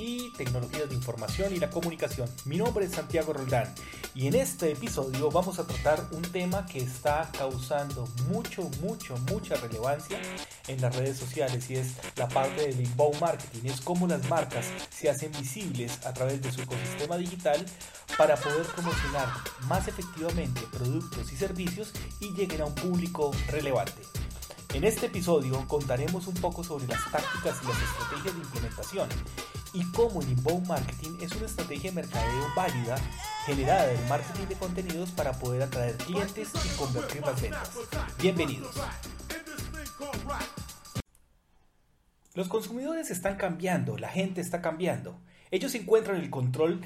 y tecnologías de información y la comunicación. Mi nombre es Santiago Roldán y en este episodio vamos a tratar un tema que está causando mucho, mucho, mucha relevancia en las redes sociales y es la parte del inbound marketing. Es cómo las marcas se hacen visibles a través de su ecosistema digital para poder promocionar más efectivamente productos y servicios y lleguen a un público relevante. En este episodio contaremos un poco sobre las tácticas y las estrategias de implementación y cómo el inbound marketing es una estrategia de mercadeo válida generada del marketing de contenidos para poder atraer clientes y convertir las ventas. Bienvenidos. Los consumidores están cambiando, la gente está cambiando. Ellos encuentran el control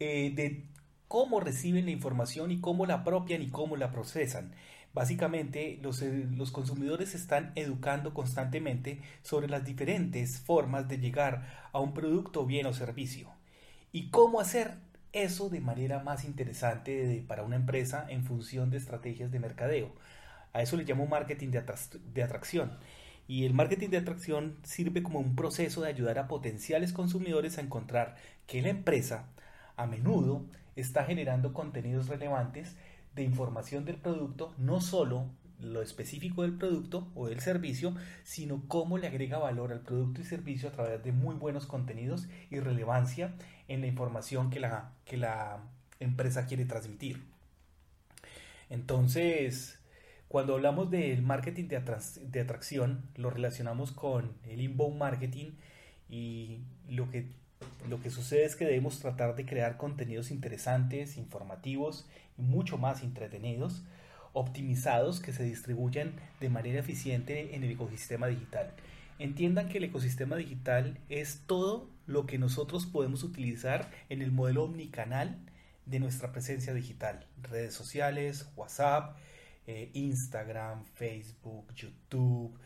eh, de cómo reciben la información y cómo la apropian y cómo la procesan. Básicamente, los, eh, los, consumidores están educando constantemente sobre las diferentes formas de llegar a un producto, bien o servicio. Y cómo hacer eso de manera más interesante para una empresa en función de estrategias de mercadeo. A eso le llamo marketing de, de atracción. Y el marketing de atracción sirve como un proceso de ayudar a potenciales consumidores a encontrar que la empresa a menudo está generando contenidos relevantes de información del producto, no solo lo específico del producto o del servicio, sino cómo le agrega valor al producto y servicio a través de muy buenos contenidos y relevancia en la información que la, que la empresa quiere transmitir. Entonces, cuando hablamos del marketing de, de atracción, lo relacionamos con el inbound marketing y lo que lo que sucede es que debemos tratar de crear contenidos interesantes, informativos y mucho más entretenidos, optimizados que se distribuyan de manera eficiente en el ecosistema digital. Entiendan que el ecosistema digital es todo lo que nosotros podemos utilizar en el modelo omnicanal de nuestra presencia digital. Redes sociales, WhatsApp, eh, Instagram, Facebook, YouTube,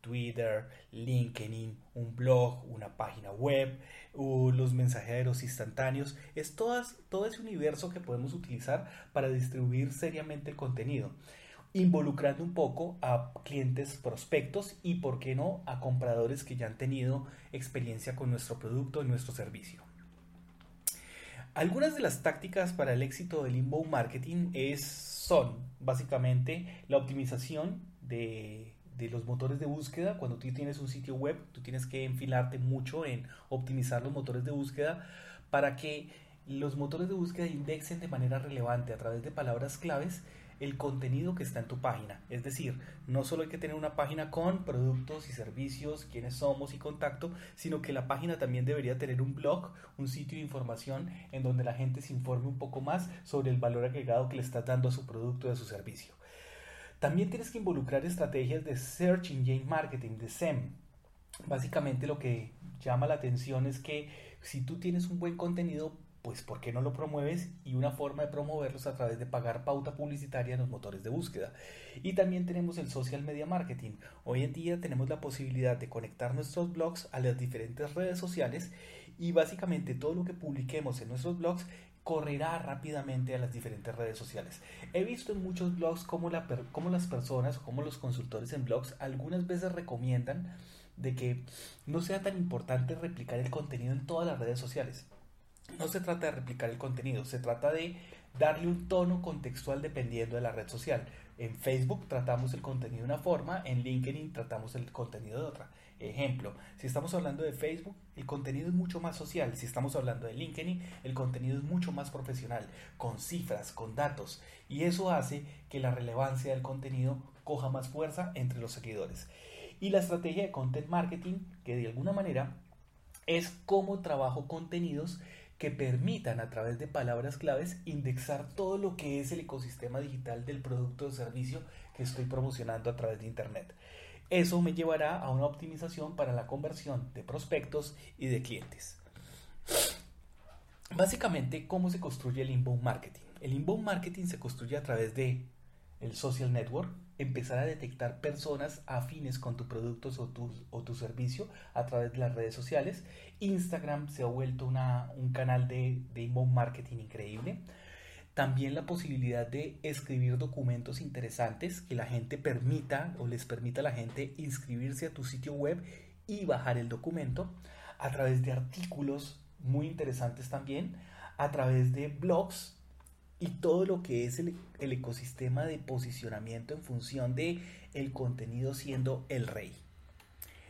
Twitter, LinkedIn, un blog, una página web, los mensajeros instantáneos. Es todas, todo ese universo que podemos utilizar para distribuir seriamente el contenido, involucrando un poco a clientes prospectos y, por qué no, a compradores que ya han tenido experiencia con nuestro producto y nuestro servicio. Algunas de las tácticas para el éxito del inbound marketing es, son básicamente la optimización de de los motores de búsqueda. Cuando tú tienes un sitio web, tú tienes que enfilarte mucho en optimizar los motores de búsqueda para que los motores de búsqueda indexen de manera relevante a través de palabras claves el contenido que está en tu página. Es decir, no solo hay que tener una página con productos y servicios, quiénes somos y contacto, sino que la página también debería tener un blog, un sitio de información en donde la gente se informe un poco más sobre el valor agregado que le estás dando a su producto y a su servicio. También tienes que involucrar estrategias de Search Engine Marketing, de SEM. Básicamente lo que llama la atención es que si tú tienes un buen contenido, pues ¿por qué no lo promueves? Y una forma de promoverlos a través de pagar pauta publicitaria en los motores de búsqueda. Y también tenemos el social media marketing. Hoy en día tenemos la posibilidad de conectar nuestros blogs a las diferentes redes sociales y básicamente todo lo que publiquemos en nuestros blogs correrá rápidamente a las diferentes redes sociales. He visto en muchos blogs cómo, la las personas, como los consultores en blogs, algunas veces recomiendan de que no sea tan importante replicar el contenido en todas las redes sociales. No se trata de replicar el contenido, se trata de darle un tono contextual dependiendo de la red social. En Facebook tratamos el contenido de una forma, en LinkedIn tratamos el contenido de otra. Ejemplo, si estamos hablando de Facebook, el contenido es mucho más social. Si estamos hablando de LinkedIn, el contenido es mucho más profesional, con cifras, con datos. Y eso hace que la relevancia del contenido coja más fuerza entre los seguidores. Y la estrategia de content marketing, que de alguna manera es cómo trabajo contenidos que permitan a través de palabras claves indexar todo lo que es el ecosistema digital del producto o servicio que estoy promocionando a través de Internet. Eso me llevará a una optimización para la conversión de prospectos y de clientes. Básicamente, ¿cómo se construye el inbound marketing? El inbound marketing se construye a través de el social network, empezar a detectar personas afines con tus productos o tu, o tu servicio a través de las redes sociales. Instagram se ha vuelto una, un canal de, de inbound marketing increíble. También la posibilidad de escribir documentos interesantes que la gente permita o les permita a la gente inscribirse a tu sitio web y bajar el documento a través de artículos muy interesantes también, a través de blogs y todo lo que es el, ecosistema de posicionamiento en función de el contenido siendo el rey.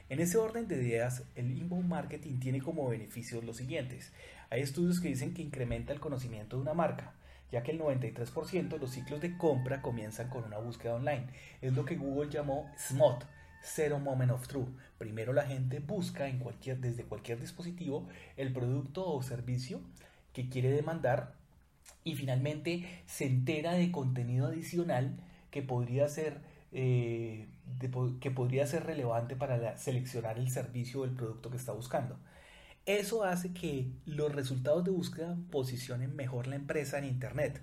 En ese orden de ideas, el inbound marketing tiene como beneficios los siguientes. Hay estudios que dicen que incrementa el conocimiento de una marca, ya que el 93% de los ciclos de compra comienzan con una búsqueda online. Es lo que Google llamó SMOT, Zero Moment of Truth. Primero la gente busca en cualquier, desde cualquier dispositivo el producto o servicio que quiere demandar y finalmente se entera de contenido adicional que podría ser, eh, que podría ser relevante para seleccionar el servicio o el producto que está buscando. Eso hace que los resultados de búsqueda posicionen mejor la empresa en Internet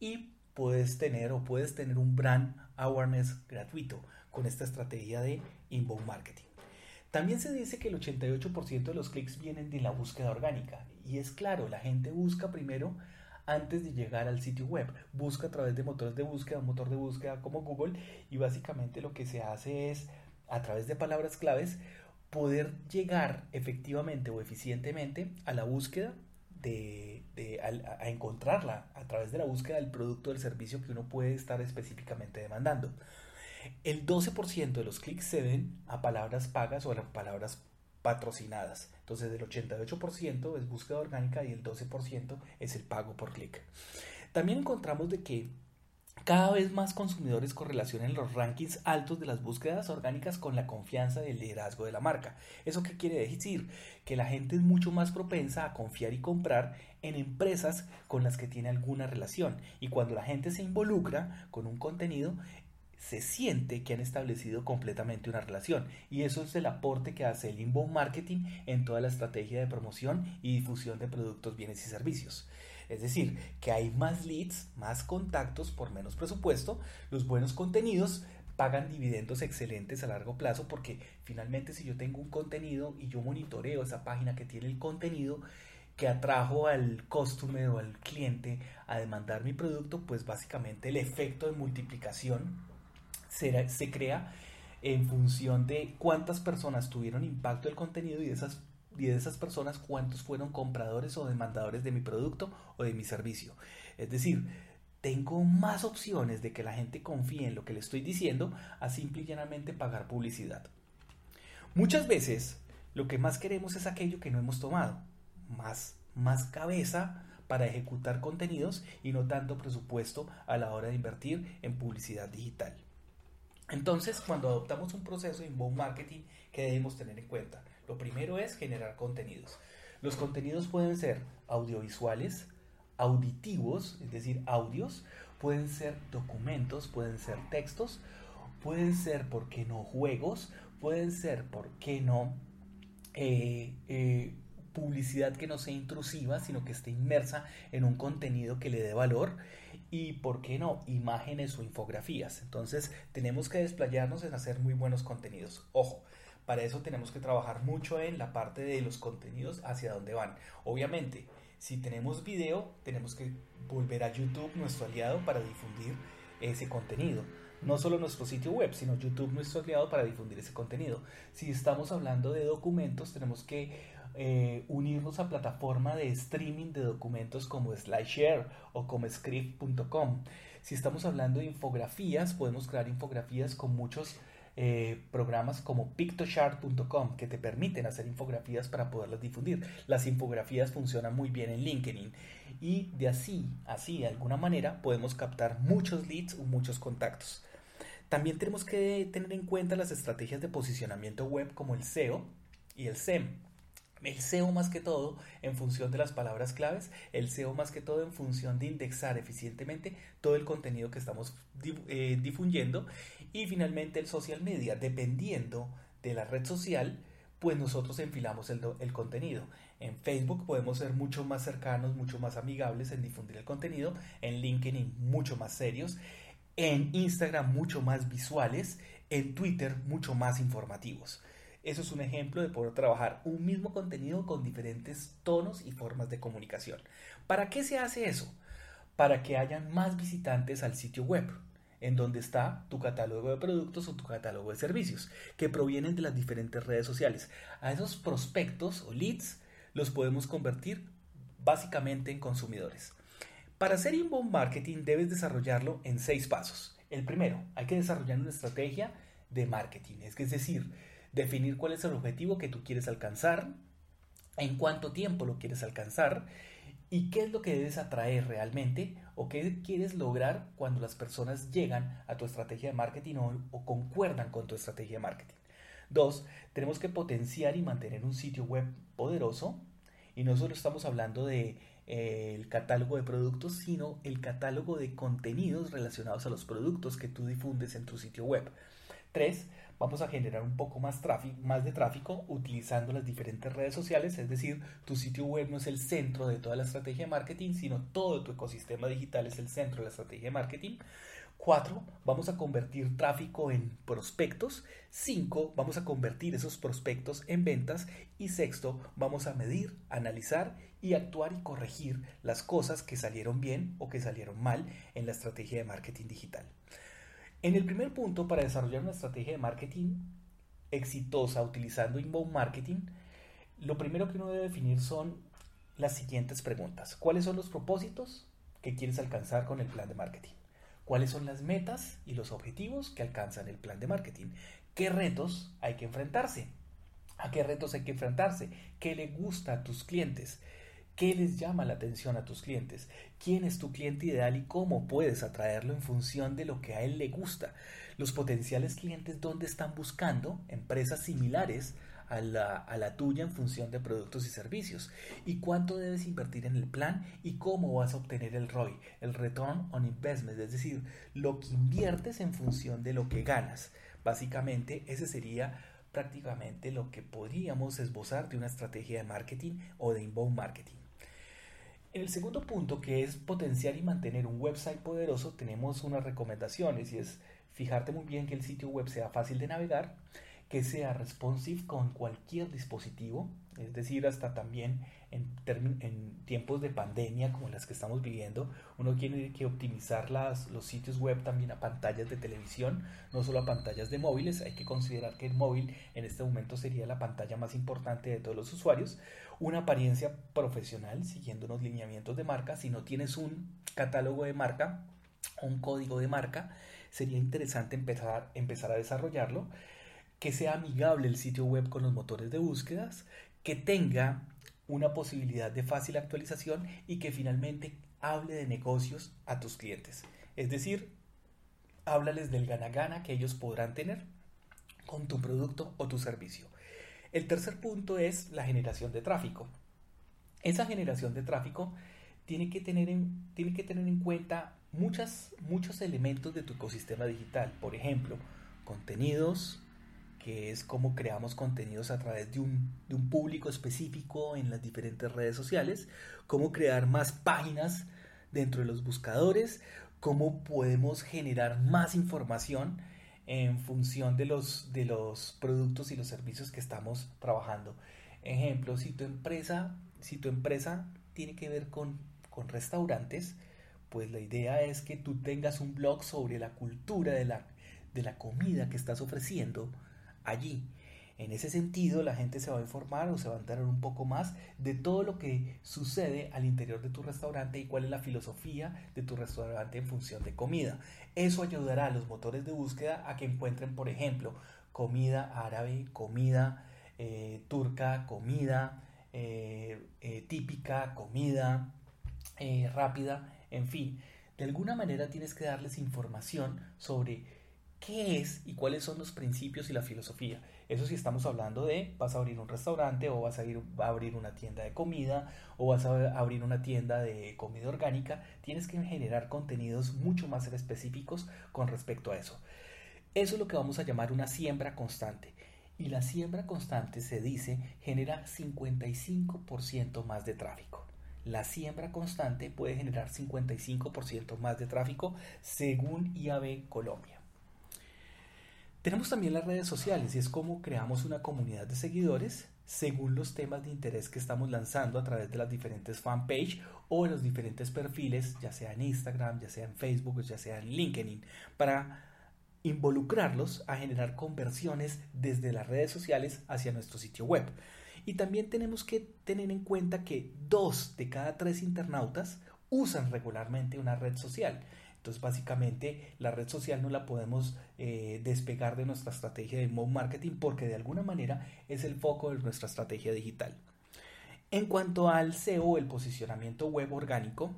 y puedes tener o puedes tener un brand awareness gratuito con esta estrategia de inbound marketing. También se dice que el 88% de los clics vienen de la búsqueda orgánica y es claro, la gente busca primero antes de llegar al sitio web. Busca a través de motores de búsqueda, un motor de búsqueda como Google y básicamente lo que se hace es a través de palabras claves poder llegar efectivamente o eficientemente a la búsqueda de, a, encontrarla a través de la búsqueda del producto o del servicio que uno puede estar específicamente demandando. El 12% de los clics se ven a palabras pagas o a palabras patrocinadas. Entonces el 88% es búsqueda orgánica y el 12% es el pago por clic. También encontramos de que cada vez más consumidores correlacionan los rankings altos de las búsquedas orgánicas con la confianza y el liderazgo de la marca. ¿Eso qué quiere decir? Que la gente es mucho más propensa a confiar y comprar en empresas con las que tiene alguna relación. Y cuando la gente se involucra con un contenido, se siente que han establecido completamente una relación y eso es el aporte que hace el inbound marketing en toda la estrategia de promoción y difusión de productos, bienes y servicios. Es decir, que hay más leads, más contactos por menos presupuesto, los buenos contenidos pagan dividendos excelentes a largo plazo porque finalmente si yo tengo un contenido y yo monitoreo esa página que tiene el contenido, que atrajo al customer o al cliente a demandar mi producto, pues básicamente el efecto de multiplicación se, crea en función de cuántas personas tuvieron impacto del contenido y de esas y de esas personas cuántos fueron compradores o demandadores de mi producto o de mi servicio. Es decir, tengo más opciones de que la gente confíe en lo que le estoy diciendo a simple y llanamente pagar publicidad. Muchas veces lo que más queremos es aquello que no hemos tomado, más, más cabeza para ejecutar contenidos y no tanto presupuesto a la hora de invertir en publicidad digital. Entonces, cuando adoptamos un proceso de inbound marketing, ¿qué debemos tener en cuenta? Lo primero es generar contenidos. Los contenidos pueden ser audiovisuales, auditivos, es decir, audios, pueden ser documentos, pueden ser textos, pueden ser, ¿por qué no?, juegos, pueden ser, ¿por qué no?, eh, eh, publicidad que no sea intrusiva, sino que esté inmersa en un contenido que le dé valor y, ¿por qué no?, imágenes o infografías. Entonces, tenemos que desplayarnos en hacer muy buenos contenidos. Ojo, para eso tenemos que trabajar mucho en la parte de los contenidos hacia dónde van. Obviamente, si tenemos video, tenemos que volver a YouTube, nuestro aliado, para difundir ese contenido. No solo nuestro sitio web, sino YouTube, nuestro aliado, para difundir ese contenido. Si estamos hablando de documentos, tenemos que eh, unirnos a plataforma de streaming de documentos como SlideShare o como Script.com. Si estamos hablando de infografías, podemos crear infografías con muchos eh, programas como Pictochart.com que te permiten hacer infografías para poderlas difundir. Las infografías funcionan muy bien en LinkedIn y de así, así de alguna manera podemos captar muchos leads o muchos contactos. También tenemos que tener en cuenta las estrategias de posicionamiento web como el SEO y el SEM el SEO más que todo en función de las palabras claves, el SEO más que todo en función de indexar eficientemente todo el contenido que estamos eh, difundiendo y finalmente el social media, dependiendo de la red social, pues nosotros enfilamos el, el, contenido. En Facebook podemos ser mucho más cercanos, mucho más amigables en difundir el contenido, en LinkedIn mucho más serios en Instagram mucho más visuales, en Twitter mucho más informativos. Eso es un ejemplo de poder trabajar un mismo contenido con diferentes tonos y formas de comunicación. ¿Para qué se hace eso? Para que hayan más visitantes al sitio web, en donde está tu catálogo de productos o tu catálogo de servicios, que provienen de las diferentes redes sociales. A esos prospectos o leads los podemos convertir básicamente en consumidores. Para hacer inbound marketing debes desarrollarlo en seis pasos. El primero, hay que desarrollar una estrategia de marketing, es decir, definir cuál es el objetivo que tú quieres alcanzar, en cuánto tiempo lo quieres alcanzar y qué es lo que debes atraer realmente o qué quieres lograr cuando las personas llegan a tu estrategia de marketing o, concuerdan con tu estrategia de marketing. Dos, tenemos que potenciar y mantener un sitio web poderoso y no solo estamos hablando de eh, catálogo de productos, sino el catálogo de contenidos relacionados a los productos que tú difundes en tu sitio web. Tres, vamos a generar un poco más, tráfico, más de tráfico utilizando las diferentes redes sociales, es decir, tu sitio web no es el centro de toda la estrategia de marketing, sino todo tu ecosistema digital es el centro de la estrategia de marketing. Cuatro, vamos a convertir tráfico en prospectos. Cinco, vamos a convertir esos prospectos en ventas. Y sexto, vamos a medir, analizar y actuar y corregir las cosas que salieron bien o que salieron mal en la estrategia de marketing digital. En el primer punto, para desarrollar una estrategia de marketing exitosa utilizando inbound marketing, lo primero que uno debe definir son las siguientes preguntas. ¿Cuáles son los propósitos que quieres alcanzar con el plan de marketing? ¿Cuáles son las metas y los objetivos que alcanzan el plan de marketing? ¿Qué retos hay que enfrentarse? ¿A qué retos hay que enfrentarse? ¿Qué le gusta a tus clientes? ¿Qué les llama la atención a tus clientes? ¿Quién es tu cliente ideal y cómo puedes atraerlo en función de lo que a él le gusta? Los potenciales clientes, ¿dónde están buscando empresas similares a la, a la, tuya en función de productos y servicios? ¿Y cuánto debes invertir en el plan? ¿Y cómo vas a obtener el ROI, el Return on Investment? Es decir, lo que inviertes en función de lo que ganas. Básicamente, ese sería prácticamente lo que podríamos esbozar de una estrategia de marketing o de inbound marketing. En el segundo punto, que es potenciar y mantener un website poderoso, tenemos unas recomendaciones y es fijarte muy bien que el sitio web sea fácil de navegar, que sea responsive con cualquier dispositivo, es decir, hasta también en, en, tiempos de pandemia como las que estamos viviendo, uno tiene que optimizar las, los sitios web también a pantallas de televisión, no solo a pantallas de móviles, hay que considerar que el móvil en este momento sería la pantalla más importante de todos los usuarios, una apariencia profesional siguiendo unos lineamientos de marca, si no tienes un catálogo de marca, un código de marca, sería interesante empezar, empezar a desarrollarlo, que sea amigable el sitio web con los motores de búsquedas, que tenga una posibilidad de fácil actualización y que finalmente hable de negocios a tus clientes. Es decir, háblales del gana-gana que ellos podrán tener con tu producto o tu servicio. El tercer punto es la generación de tráfico. Esa generación de tráfico tiene que tener en, tiene que tener en cuenta muchas, muchos elementos de tu ecosistema digital. Por ejemplo, contenidos, que es cómo creamos contenidos a través de un, de un público específico en las diferentes redes sociales, cómo crear más páginas dentro de los buscadores, cómo podemos generar más información en función de los, de los productos y los servicios que estamos trabajando. Ejemplo, si tu empresa, si tu empresa tiene que ver con, con restaurantes, pues la idea es que tú tengas un blog sobre la cultura de la, de la comida que estás ofreciendo allí en ese sentido, la gente se va a informar o se va a enterar un poco más de todo lo que sucede al interior de tu restaurante y cuál es la filosofía de tu restaurante en función de comida. Eso ayudará a los motores de búsqueda a que encuentren, por ejemplo, comida árabe, comida eh, turca, comida eh, eh, típica, comida rápida, en fin. De alguna manera tienes que darles información sobre qué es y cuáles son los principios y la filosofía. Eso si estamos hablando de vas a abrir un restaurante o vas a, ir, a abrir una tienda de comida o vas a abrir una tienda de comida orgánica, tienes que generar contenidos mucho más específicos con respecto a eso. Eso es lo que vamos a llamar una siembra constante. Y la siembra constante se dice genera 55% más de tráfico. la siembra constante puede generar 55% más de tráfico según IAB Colombia. Tenemos también las redes sociales y es como creamos una comunidad de seguidores según los temas de interés que estamos lanzando a través de las diferentes fanpage o los diferentes perfiles, ya sea en Instagram, ya sea en Facebook, ya sea en LinkedIn, para involucrarlos a generar conversiones desde las redes sociales hacia nuestro sitio web. Y también tenemos que tener en cuenta que dos de cada tres internautas usan regularmente una red social. Entonces, básicamente, la red social no la podemos eh, despegar de nuestra estrategia de inbound marketing porque de alguna manera es el foco de nuestra estrategia digital. En cuanto al SEO, el posicionamiento web orgánico,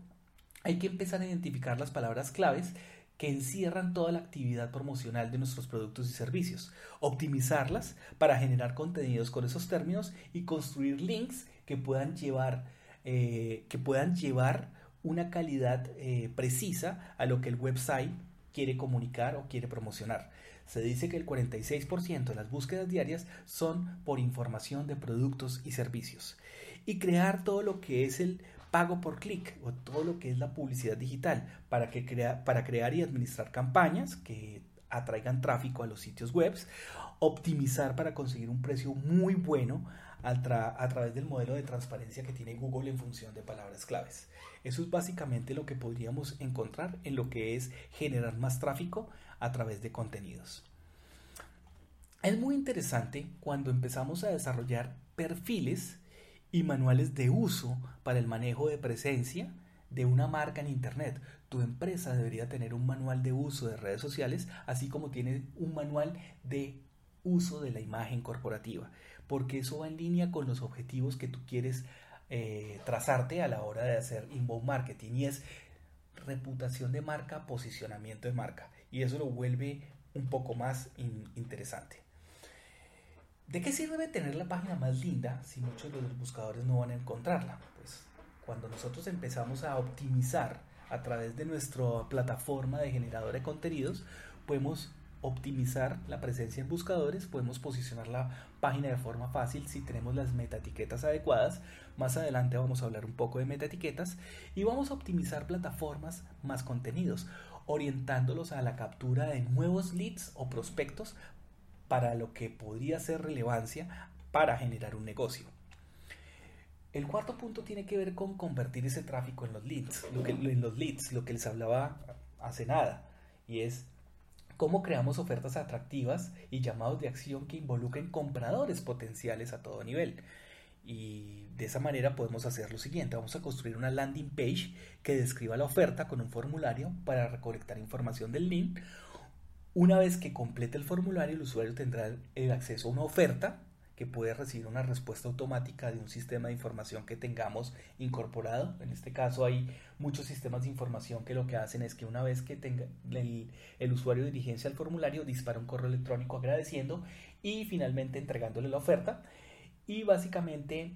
hay que empezar a identificar las palabras claves que encierran toda la actividad promocional de nuestros productos y servicios, optimizarlas para generar contenidos con esos términos y construir links que puedan llevar, eh, que puedan llevar una calidad eh, precisa a lo que el website quiere comunicar o quiere promocionar. Se dice que el 46% de las búsquedas diarias son por información de productos y servicios. Y crear todo lo que es el pago por clic o todo lo que es la publicidad digital para, que crea, para crear y administrar campañas que atraigan tráfico a los sitios web, optimizar para conseguir un precio muy bueno a, través del modelo de transparencia que tiene Google en función de palabras claves. Eso es básicamente lo que podríamos encontrar en lo que es generar más tráfico a través de contenidos. Es muy interesante cuando empezamos a desarrollar perfiles y manuales de uso para el manejo de presencia de una marca en Internet. Tu empresa debería tener un manual de uso de redes sociales, así como tiene un manual de uso de la imagen corporativa porque eso va en línea con los objetivos que tú quieres eh, trazarte a la hora de hacer inbound marketing y es reputación de marca, posicionamiento de marca y eso lo vuelve un poco más interesante. ¿De qué sirve tener la página más linda si muchos de los buscadores no van a encontrarla? Pues cuando nosotros empezamos a optimizar a través de nuestra plataforma de generador de contenidos, podemos optimizar la presencia en buscadores, podemos posicionar la página de forma fácil si tenemos las metaetiquetas adecuadas. Más adelante vamos a hablar un poco de metaetiquetas y vamos a optimizar plataformas más contenidos, orientándolos a la captura de nuevos leads o prospectos para lo que podría ser relevancia para generar un negocio. El cuarto punto tiene que ver con convertir ese tráfico en los leads, lo que, en los leads, lo que les hablaba hace nada, y es cómo creamos ofertas atractivas y llamados de acción que involucren compradores potenciales a todo nivel. Y de esa manera podemos hacer lo siguiente, vamos a construir una landing page que describa la oferta con un formulario para recolectar información del link. Una vez que complete el formulario, el usuario tendrá el acceso a una oferta que puede recibir una respuesta automática de un sistema de información que tengamos incorporado. En este caso hay muchos sistemas de información que lo que hacen es que una vez que tenga el, usuario dirigencia al formulario, dispara un correo electrónico agradeciendo y finalmente entregándole la oferta. Y básicamente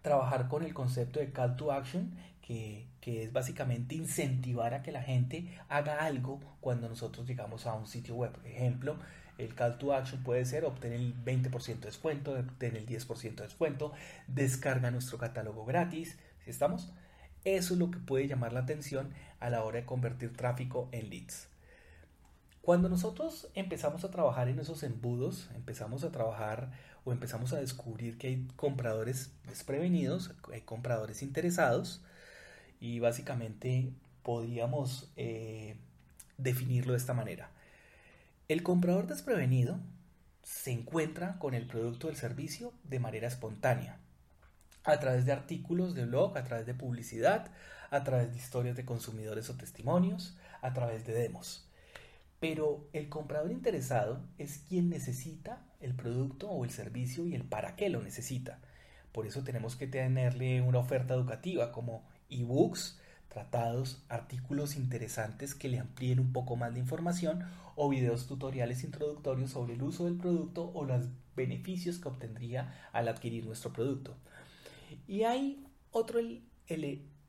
trabajar con el concepto de call to action, que, que, es básicamente incentivar a que la gente haga algo cuando nosotros llegamos a un sitio web. Ejemplo, el call to action puede ser obtener el 20% de descuento, obtener el 10% de descuento, descarga nuestro catálogo gratis, ¿sí estamos? Eso es lo que puede llamar la atención a la hora de convertir tráfico en leads. Cuando nosotros empezamos a trabajar en esos embudos, empezamos a trabajar o empezamos a descubrir que hay compradores desprevenidos, hay compradores interesados y básicamente podríamos eh, definirlo de esta manera. El comprador desprevenido se encuentra con el producto del servicio de manera espontánea, a través de artículos de blog, a través de publicidad, a través de historias de consumidores o testimonios, a través de demos. Pero el comprador interesado es quien necesita el producto o el servicio y el para qué lo necesita. Por eso tenemos que tenerle una oferta educativa como ebooks, tratados, artículos interesantes que le amplíen un poco más de información o videos tutoriales introductorios sobre el uso del producto o los beneficios que obtendría al adquirir nuestro producto. Y hay otro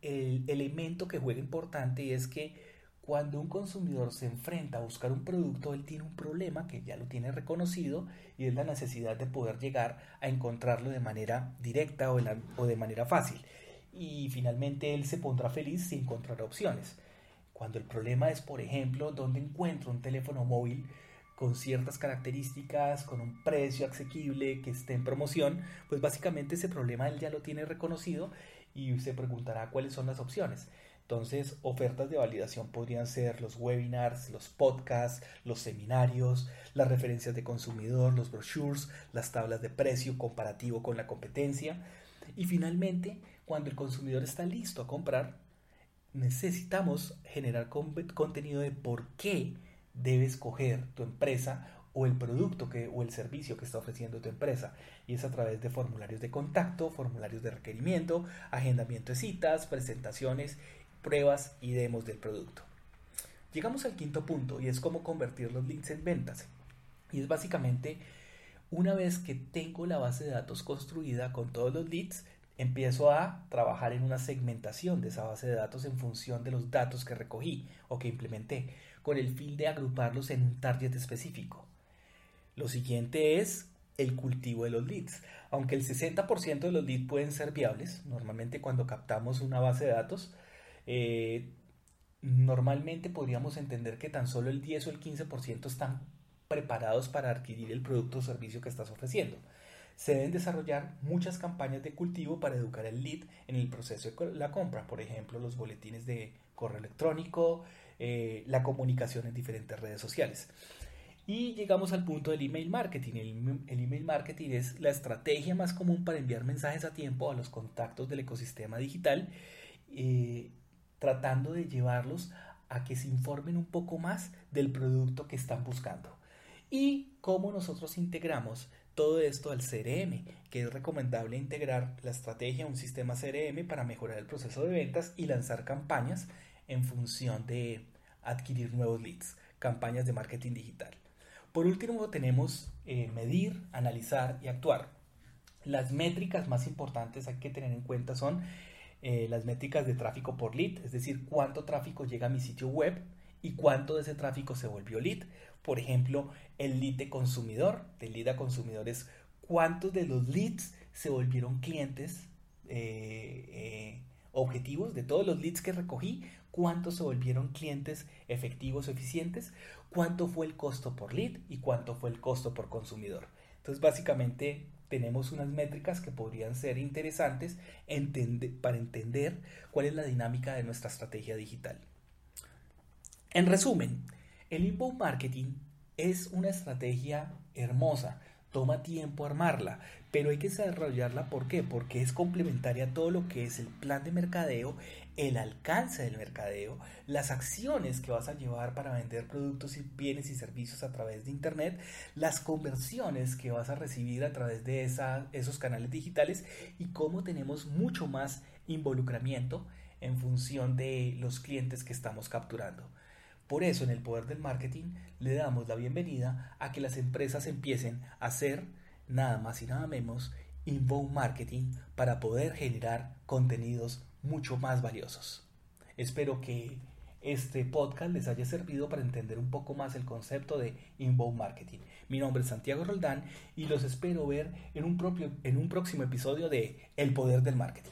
elemento que juega importante y es que cuando un consumidor se enfrenta a buscar un producto, él tiene un problema que ya lo tiene reconocido y es la necesidad de poder llegar a encontrarlo de manera directa o de manera fácil. Y finalmente él se pondrá feliz si encontrará opciones. Cuando el problema es, por ejemplo, dónde encuentro un teléfono móvil con ciertas características, con un precio asequible, que esté en promoción, pues básicamente ese problema él ya lo tiene reconocido y se preguntará cuáles son las opciones. Entonces, ofertas de validación podrían ser los webinars, los podcasts, los seminarios, las referencias de consumidor, los brochures, las tablas de precio comparativo con la competencia. Y finalmente, cuando el consumidor está listo a comprar, necesitamos generar contenido de por qué debes coger tu empresa o el producto que, o el servicio que está ofreciendo tu empresa. Y es a través de formularios de contacto, formularios de requerimiento, agendamiento de citas, presentaciones, pruebas y demos del producto. Llegamos al quinto punto y es cómo convertir los leads en ventas. Y es básicamente una vez que tengo la base de datos construida con todos los leads, empiezo a trabajar en una segmentación de esa base de datos en función de los datos que recogí o que implementé, con el fin de agruparlos en un target específico. Lo siguiente es el cultivo de los leads. Aunque el 60% de los leads pueden ser viables, normalmente cuando captamos una base de datos, eh, normalmente podríamos entender que tan solo el 10 o el 15% están preparados para adquirir el producto o servicio que estás ofreciendo. Se deben desarrollar muchas campañas de cultivo para educar al lead en el proceso de la compra, por ejemplo, los boletines de correo electrónico, eh, la comunicación en diferentes redes sociales. Y llegamos al punto del email marketing. El, email marketing es la estrategia más común para enviar mensajes a tiempo a los contactos del ecosistema digital, eh, tratando de llevarlos a que se informen un poco más del producto que están buscando. Y cómo nosotros integramos todo esto al CRM, que es recomendable integrar la estrategia a un sistema CRM para mejorar el proceso de ventas y lanzar campañas en función de adquirir nuevos leads, campañas de marketing digital. Por último, tenemos eh, medir, analizar y actuar. Las métricas más importantes hay que tener en cuenta son eh, las métricas de tráfico por lead, es decir, cuánto tráfico llega a mi sitio web y cuánto de ese tráfico se volvió lead. Por ejemplo, el lead de consumidor, del lead a consumidor es cuántos de los leads se volvieron clientes eh, eh, objetivos, de todos los leads que recogí, cuántos se volvieron clientes efectivos, eficientes, cuánto fue el costo por lead y cuánto fue el costo por consumidor. Entonces, básicamente tenemos unas métricas que podrían ser interesantes para entender cuál es la dinámica de nuestra estrategia digital. En resumen, el inbound marketing es una estrategia hermosa, toma tiempo armarla, pero hay que desarrollarla ¿por qué? Porque es complementaria a todo lo que es el plan de mercadeo, el alcance del mercadeo, las acciones que vas a llevar para vender productos y bienes y servicios a través de internet, las conversiones que vas a recibir a través de esos canales digitales y cómo tenemos mucho más involucramiento en función de los clientes que estamos capturando. Por eso en el poder del marketing le damos la bienvenida a que las empresas empiecen a hacer nada más y nada menos inbound marketing para poder generar contenidos mucho más valiosos. Espero que este podcast les haya servido para entender un poco más el concepto de inbound marketing. Mi nombre es Santiago Roldán y los espero ver en un, propio, en un próximo episodio de El Poder del Marketing.